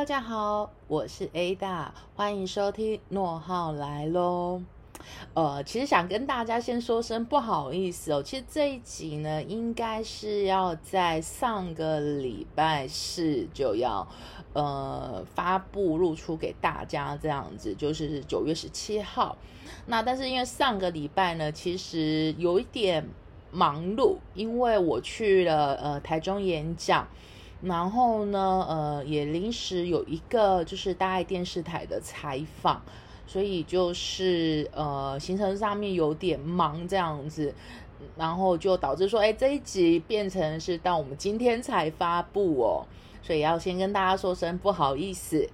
大家好，我是 Ada，欢迎收听诺浩来喽。呃，其实想跟大家先说声不好意思哦，其实这一集呢，应该是要在上个礼拜四就要呃发布露出给大家这样子，就是九月十七号。那但是因为上个礼拜呢，其实有一点忙碌，因为我去了呃台中演讲。然后呢，呃，也临时有一个就是大爱电视台的采访，所以就是呃行程上面有点忙这样子，然后就导致说，哎，这一集变成是到我们今天才发布哦，所以要先跟大家说声不好意思。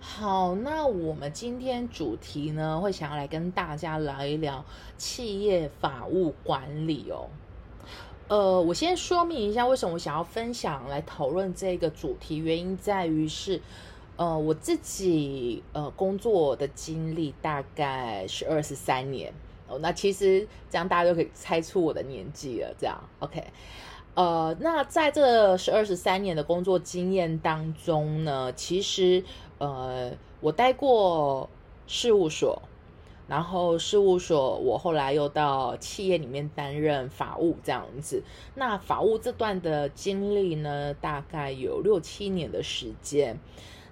好，那我们今天主题呢，会想要来跟大家聊一聊企业法务管理哦。呃，我先说明一下为什么我想要分享来讨论这个主题，原因在于是，呃，我自己呃工作的经历大概是二十三年哦，那其实这样大家就可以猜出我的年纪了，这样 OK，呃，那在这十二十三年的工作经验当中呢，其实呃我待过事务所。然后事务所，我后来又到企业里面担任法务这样子。那法务这段的经历呢，大概有六七年的时间。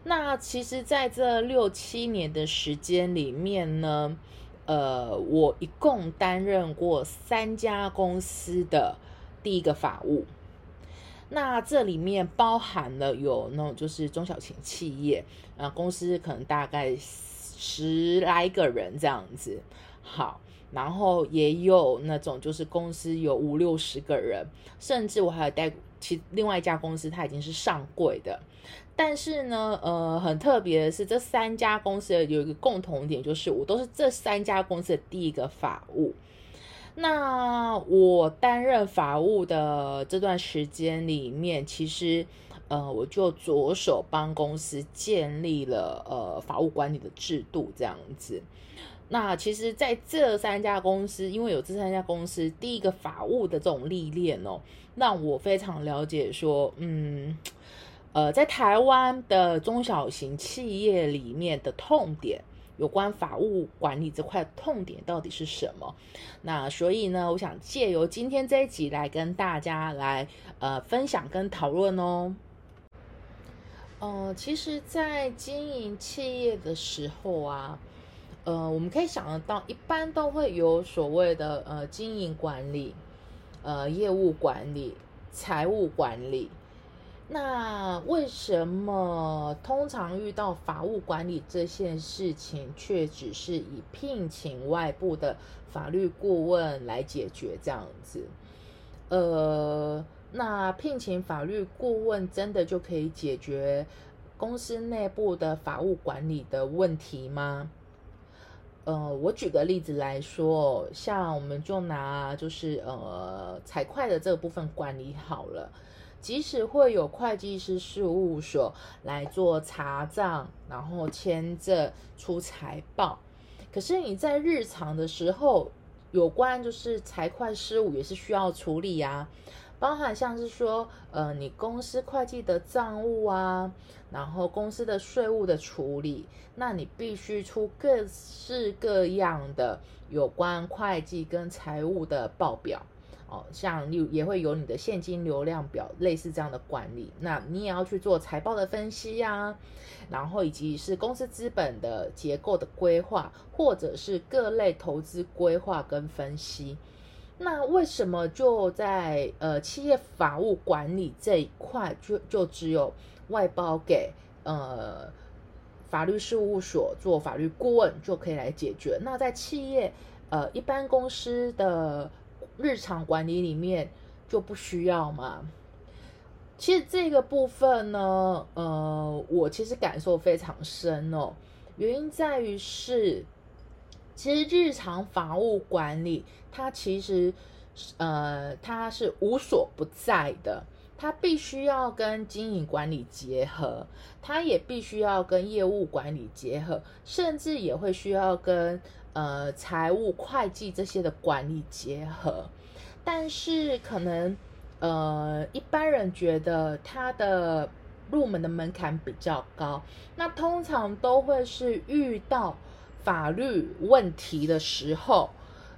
那其实，在这六七年的时间里面呢，呃，我一共担任过三家公司的第一个法务。那这里面包含了有那种就是中小型企业啊，公司可能大概。十来个人这样子，好，然后也有那种就是公司有五六十个人，甚至我还有带其另外一家公司，它已经是上柜的。但是呢，呃，很特别的是，这三家公司有一个共同点，就是我都是这三家公司的第一个法务。那我担任法务的这段时间里面，其实。呃，我就着手帮公司建立了呃法务管理的制度，这样子。那其实，在这三家公司，因为有这三家公司第一个法务的这种历练哦，让我非常了解说，嗯，呃，在台湾的中小型企业里面的痛点，有关法务管理这块痛点到底是什么？那所以呢，我想借由今天这一集来跟大家来呃分享跟讨论哦。呃，其实，在经营企业的时候啊，呃，我们可以想得到，一般都会有所谓的呃经营管理、呃业务管理、财务管理。那为什么通常遇到法务管理这件事情，却只是以聘请外部的法律顾问来解决这样子？呃。那聘请法律顾问真的就可以解决公司内部的法务管理的问题吗？呃，我举个例子来说，像我们就拿就是呃财会的这个部分管理好了，即使会有会计师事务所来做查账，然后签证、出财报，可是你在日常的时候，有关就是财会事务也是需要处理呀。包含像是说，呃，你公司会计的账务啊，然后公司的税务的处理，那你必须出各式各样的有关会计跟财务的报表哦，像你也会有你的现金流量表，类似这样的管理。那你也要去做财报的分析呀，然后以及是公司资本的结构的规划，或者是各类投资规划跟分析。那为什么就在呃企业法务管理这一块，就就只有外包给呃法律事务所做法律顾问就可以来解决？那在企业呃一般公司的日常管理里面就不需要吗？其实这个部分呢，呃，我其实感受非常深哦，原因在于是。其实日常法务管理，它其实，呃，它是无所不在的。它必须要跟经营管理结合，它也必须要跟业务管理结合，甚至也会需要跟呃财务会计这些的管理结合。但是可能，呃，一般人觉得它的入门的门槛比较高，那通常都会是遇到法律问题的时候，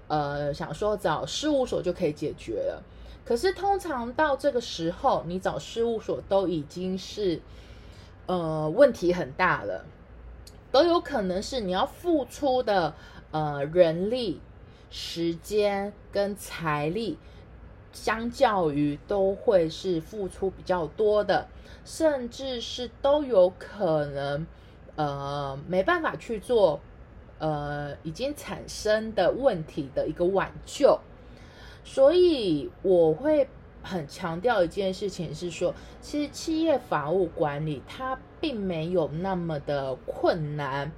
呃，想说找事务所就可以解决了。可是通常到这个时候，你找事务所都已经是，呃，问题很大了，都有可能是你要付出的呃人力、时间跟财力。相较于都会是付出比较多的，甚至是都有可能，呃，没办法去做，呃，已经产生的问题的一个挽救。所以我会很强调一件事情是说，其实企业法务管理它并没有那么的困难，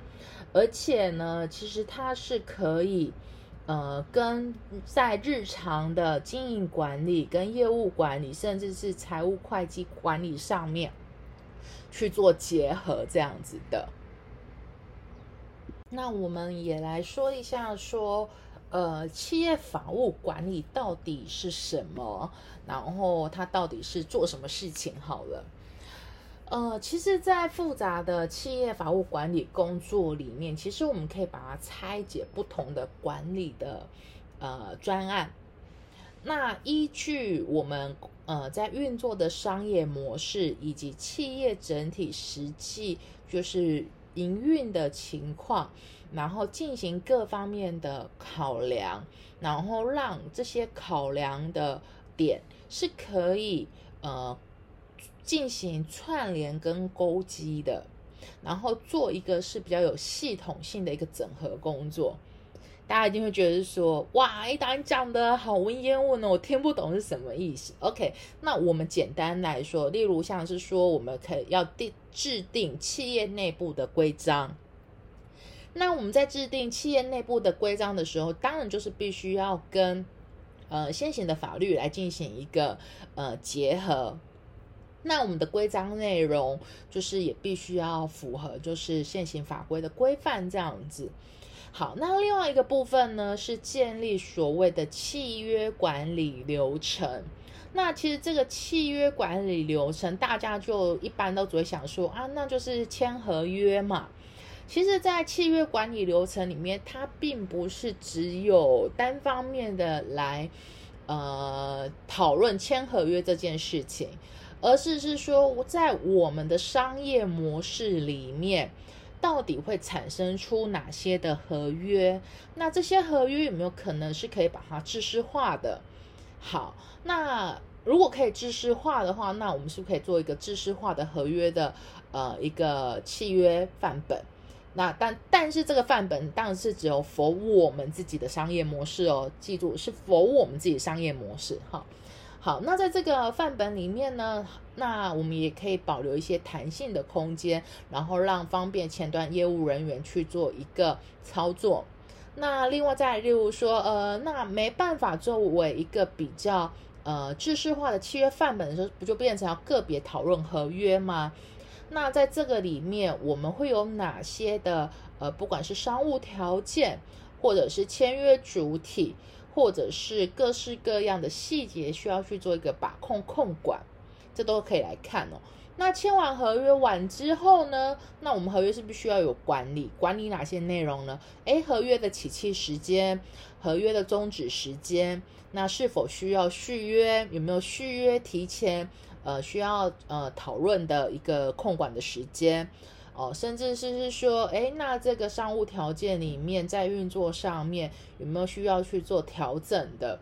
而且呢，其实它是可以。呃，跟在日常的经营管理、跟业务管理，甚至是财务会计管理上面去做结合，这样子的。那我们也来说一下，说呃，企业法务管理到底是什么？然后它到底是做什么事情？好了。呃，其实，在复杂的企业法务管理工作里面，其实我们可以把它拆解不同的管理的呃专案。那依据我们呃在运作的商业模式以及企业整体实际就是营运的情况，然后进行各方面的考量，然后让这些考量的点是可以呃。进行串联跟勾稽的，然后做一个是比较有系统性的一个整合工作。大家一定会觉得说，哇，一达你讲的好文言文哦，我听不懂是什么意思。OK，那我们简单来说，例如像是说，我们可以要定制定企业内部的规章。那我们在制定企业内部的规章的时候，当然就是必须要跟呃先行的法律来进行一个呃结合。那我们的规章内容就是也必须要符合就是现行法规的规范这样子。好，那另外一个部分呢是建立所谓的契约管理流程。那其实这个契约管理流程，大家就一般都只会想说啊，那就是签合约嘛。其实，在契约管理流程里面，它并不是只有单方面的来呃讨论签合约这件事情。而是是说，在我们的商业模式里面，到底会产生出哪些的合约？那这些合约有没有可能是可以把它知识化的？好，那如果可以知识化的话，那我们是不是可以做一个知识化的合约的呃一个契约范本？那但但是这个范本当然是只有否我们自己的商业模式哦，记住是否我们自己商业模式哈。好，那在这个范本里面呢，那我们也可以保留一些弹性的空间，然后让方便前端业务人员去做一个操作。那另外再例如说，呃，那没办法作为一个比较呃制式化的契约范本的时候，不就变成要个别讨论合约吗？那在这个里面，我们会有哪些的呃，不管是商务条件，或者是签约主体。或者是各式各样的细节需要去做一个把控控管，这都可以来看哦。那签完合约完之后呢？那我们合约是必须要有管理，管理哪些内容呢？诶，合约的起期时间，合约的终止时间，那是否需要续约？有没有续约提前？呃，需要呃讨论的一个控管的时间。哦，甚至是是说，哎，那这个商务条件里面，在运作上面有没有需要去做调整的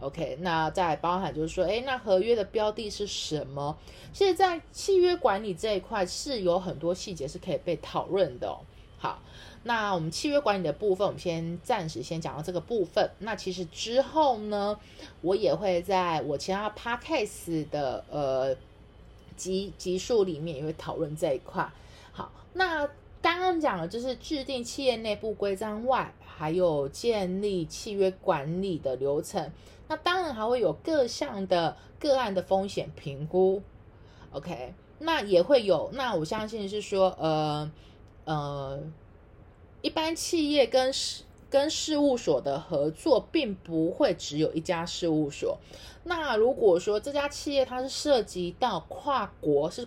？OK，那再包含就是说，哎，那合约的标的是什么？其实，在契约管理这一块是有很多细节是可以被讨论的。好，那我们契约管理的部分，我们先暂时先讲到这个部分。那其实之后呢，我也会在我其他 Podcast 的呃集集数里面也会讨论这一块。那刚刚讲的就是制定企业内部规章外，还有建立契约管理的流程。那当然还会有各项的个案的风险评估。OK，那也会有。那我相信是说，呃呃，一般企业跟事跟事务所的合作并不会只有一家事务所。那如果说这家企业它是涉及到跨国，是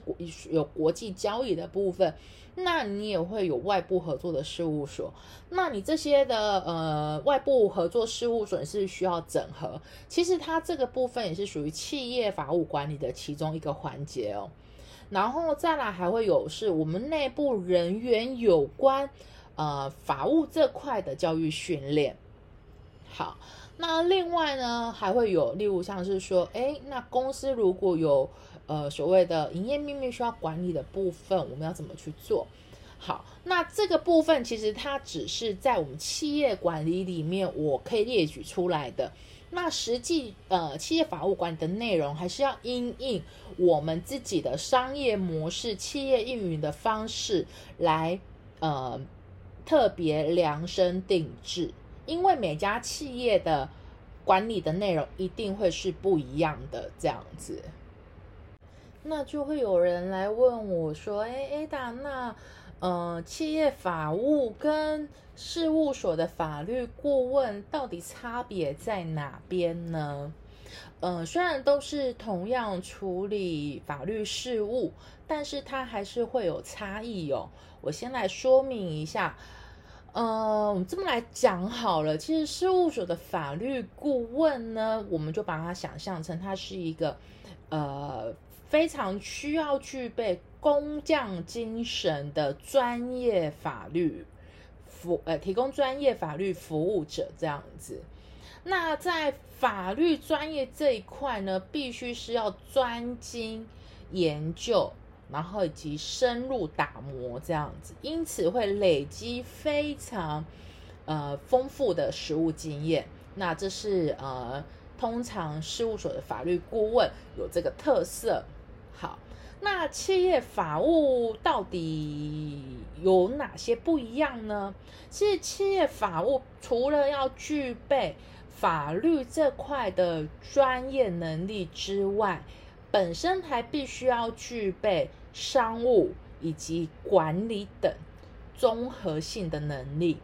有国际交易的部分，那你也会有外部合作的事务所。那你这些的呃外部合作事务所是需要整合，其实它这个部分也是属于企业法务管理的其中一个环节哦。然后再来还会有是我们内部人员有关呃法务这块的教育训练。好。那另外呢，还会有，例如像是说，哎，那公司如果有呃所谓的营业秘密需要管理的部分，我们要怎么去做？好，那这个部分其实它只是在我们企业管理里面我可以列举出来的。那实际呃企业法务管理的内容，还是要因应我们自己的商业模式、企业运营的方式来呃特别量身定制。因为每家企业的管理的内容一定会是不一样的，这样子，那就会有人来问我说：“哎，Ada，那呃，企业法务跟事务所的法律顾问到底差别在哪边呢？”呃，虽然都是同样处理法律事务，但是它还是会有差异哦。我先来说明一下。呃，我们这么来讲好了。其实事务所的法律顾问呢，我们就把它想象成它是一个呃非常需要具备工匠精神的专业法律服呃提供专业法律服务者这样子。那在法律专业这一块呢，必须是要专精研究。然后以及深入打磨这样子，因此会累积非常呃丰富的实务经验。那这是呃通常事务所的法律顾问有这个特色。好，那企业法务到底有哪些不一样呢？其实企业法务除了要具备法律这块的专业能力之外，本身还必须要具备商务以及管理等综合性的能力，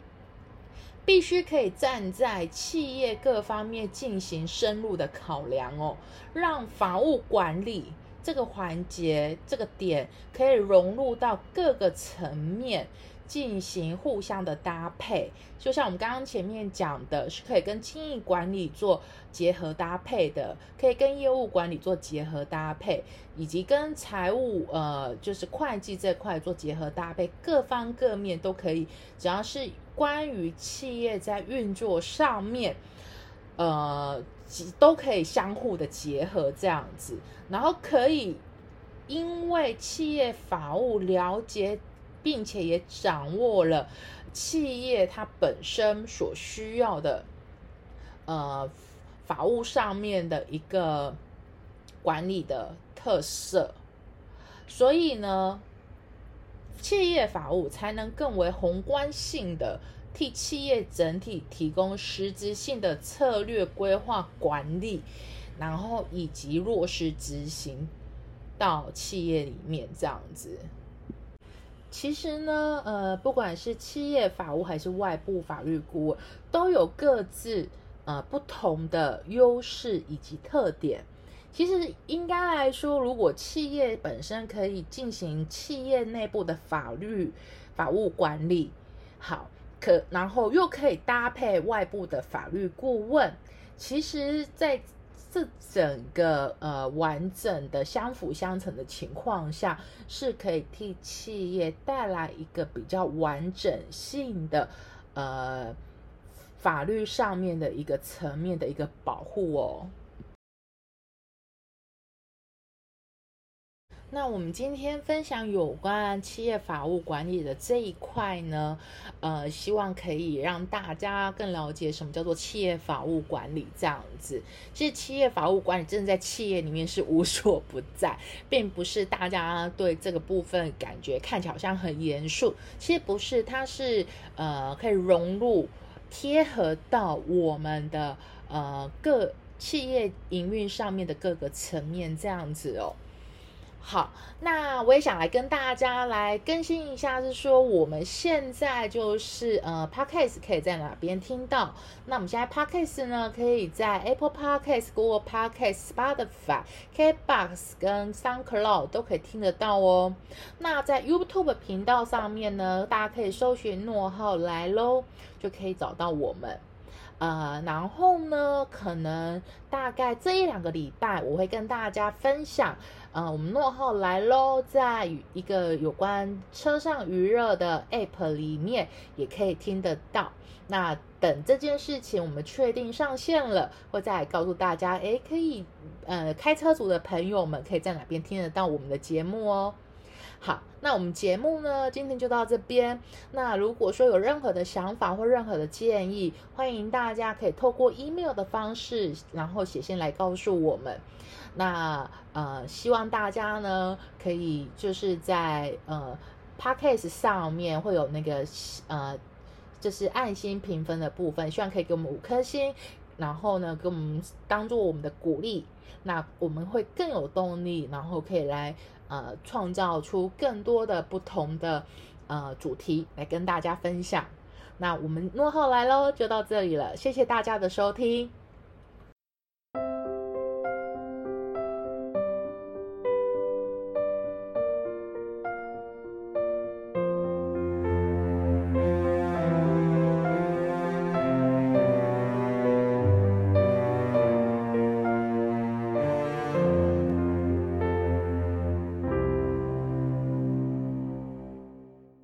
必须可以站在企业各方面进行深入的考量哦，让法务管理这个环节这个点可以融入到各个层面。进行互相的搭配，就像我们刚刚前面讲的，是可以跟经营管理做结合搭配的，可以跟业务管理做结合搭配，以及跟财务呃就是会计这块做结合搭配，各方各面都可以，只要是关于企业在运作上面，呃都可以相互的结合这样子，然后可以因为企业法务了解。并且也掌握了企业它本身所需要的，呃，法务上面的一个管理的特色，所以呢，企业法务才能更为宏观性的替企业整体提供实质性的策略规划管理，然后以及落实执行到企业里面这样子。其实呢，呃，不管是企业法务还是外部法律顾问，都有各自呃不同的优势以及特点。其实应该来说，如果企业本身可以进行企业内部的法律法务管理，好，可然后又可以搭配外部的法律顾问，其实，在这整个呃完整的相辅相成的情况下，是可以替企业带来一个比较完整性的呃法律上面的一个层面的一个保护哦。那我们今天分享有关企业法务管理的这一块呢，呃，希望可以让大家更了解什么叫做企业法务管理这样子。其实企业法务管理真的在企业里面是无所不在，并不是大家对这个部分感觉看起来好像很严肃，其实不是，它是呃可以融入贴合到我们的呃各企业营运上面的各个层面这样子哦。好，那我也想来跟大家来更新一下，是说我们现在就是呃，Podcast 可以在哪边听到？那我们现在 Podcast 呢，可以在 Apple Podcast、Google Podcast、Spotify、KBox 跟 SoundCloud 都可以听得到哦。那在 YouTube 频道上面呢，大家可以搜寻“诺号来喽”，就可以找到我们。呃，然后呢，可能大概这一两个礼拜，我会跟大家分享，呃，我们诺后来喽，在一个有关车上余热的 App 里面也可以听得到。那等这件事情我们确定上线了，会再告诉大家，诶，可以，呃，开车族的朋友们可以在哪边听得到我们的节目哦。好，那我们节目呢，今天就到这边。那如果说有任何的想法或任何的建议，欢迎大家可以透过 email 的方式，然后写信来告诉我们。那呃，希望大家呢，可以就是在呃 podcast 上面会有那个呃，就是爱心评分的部分，希望可以给我们五颗星，然后呢，给我们当做我们的鼓励，那我们会更有动力，然后可以来。呃，创造出更多的不同的呃主题来跟大家分享。那我们诺浩来喽，就到这里了，谢谢大家的收听。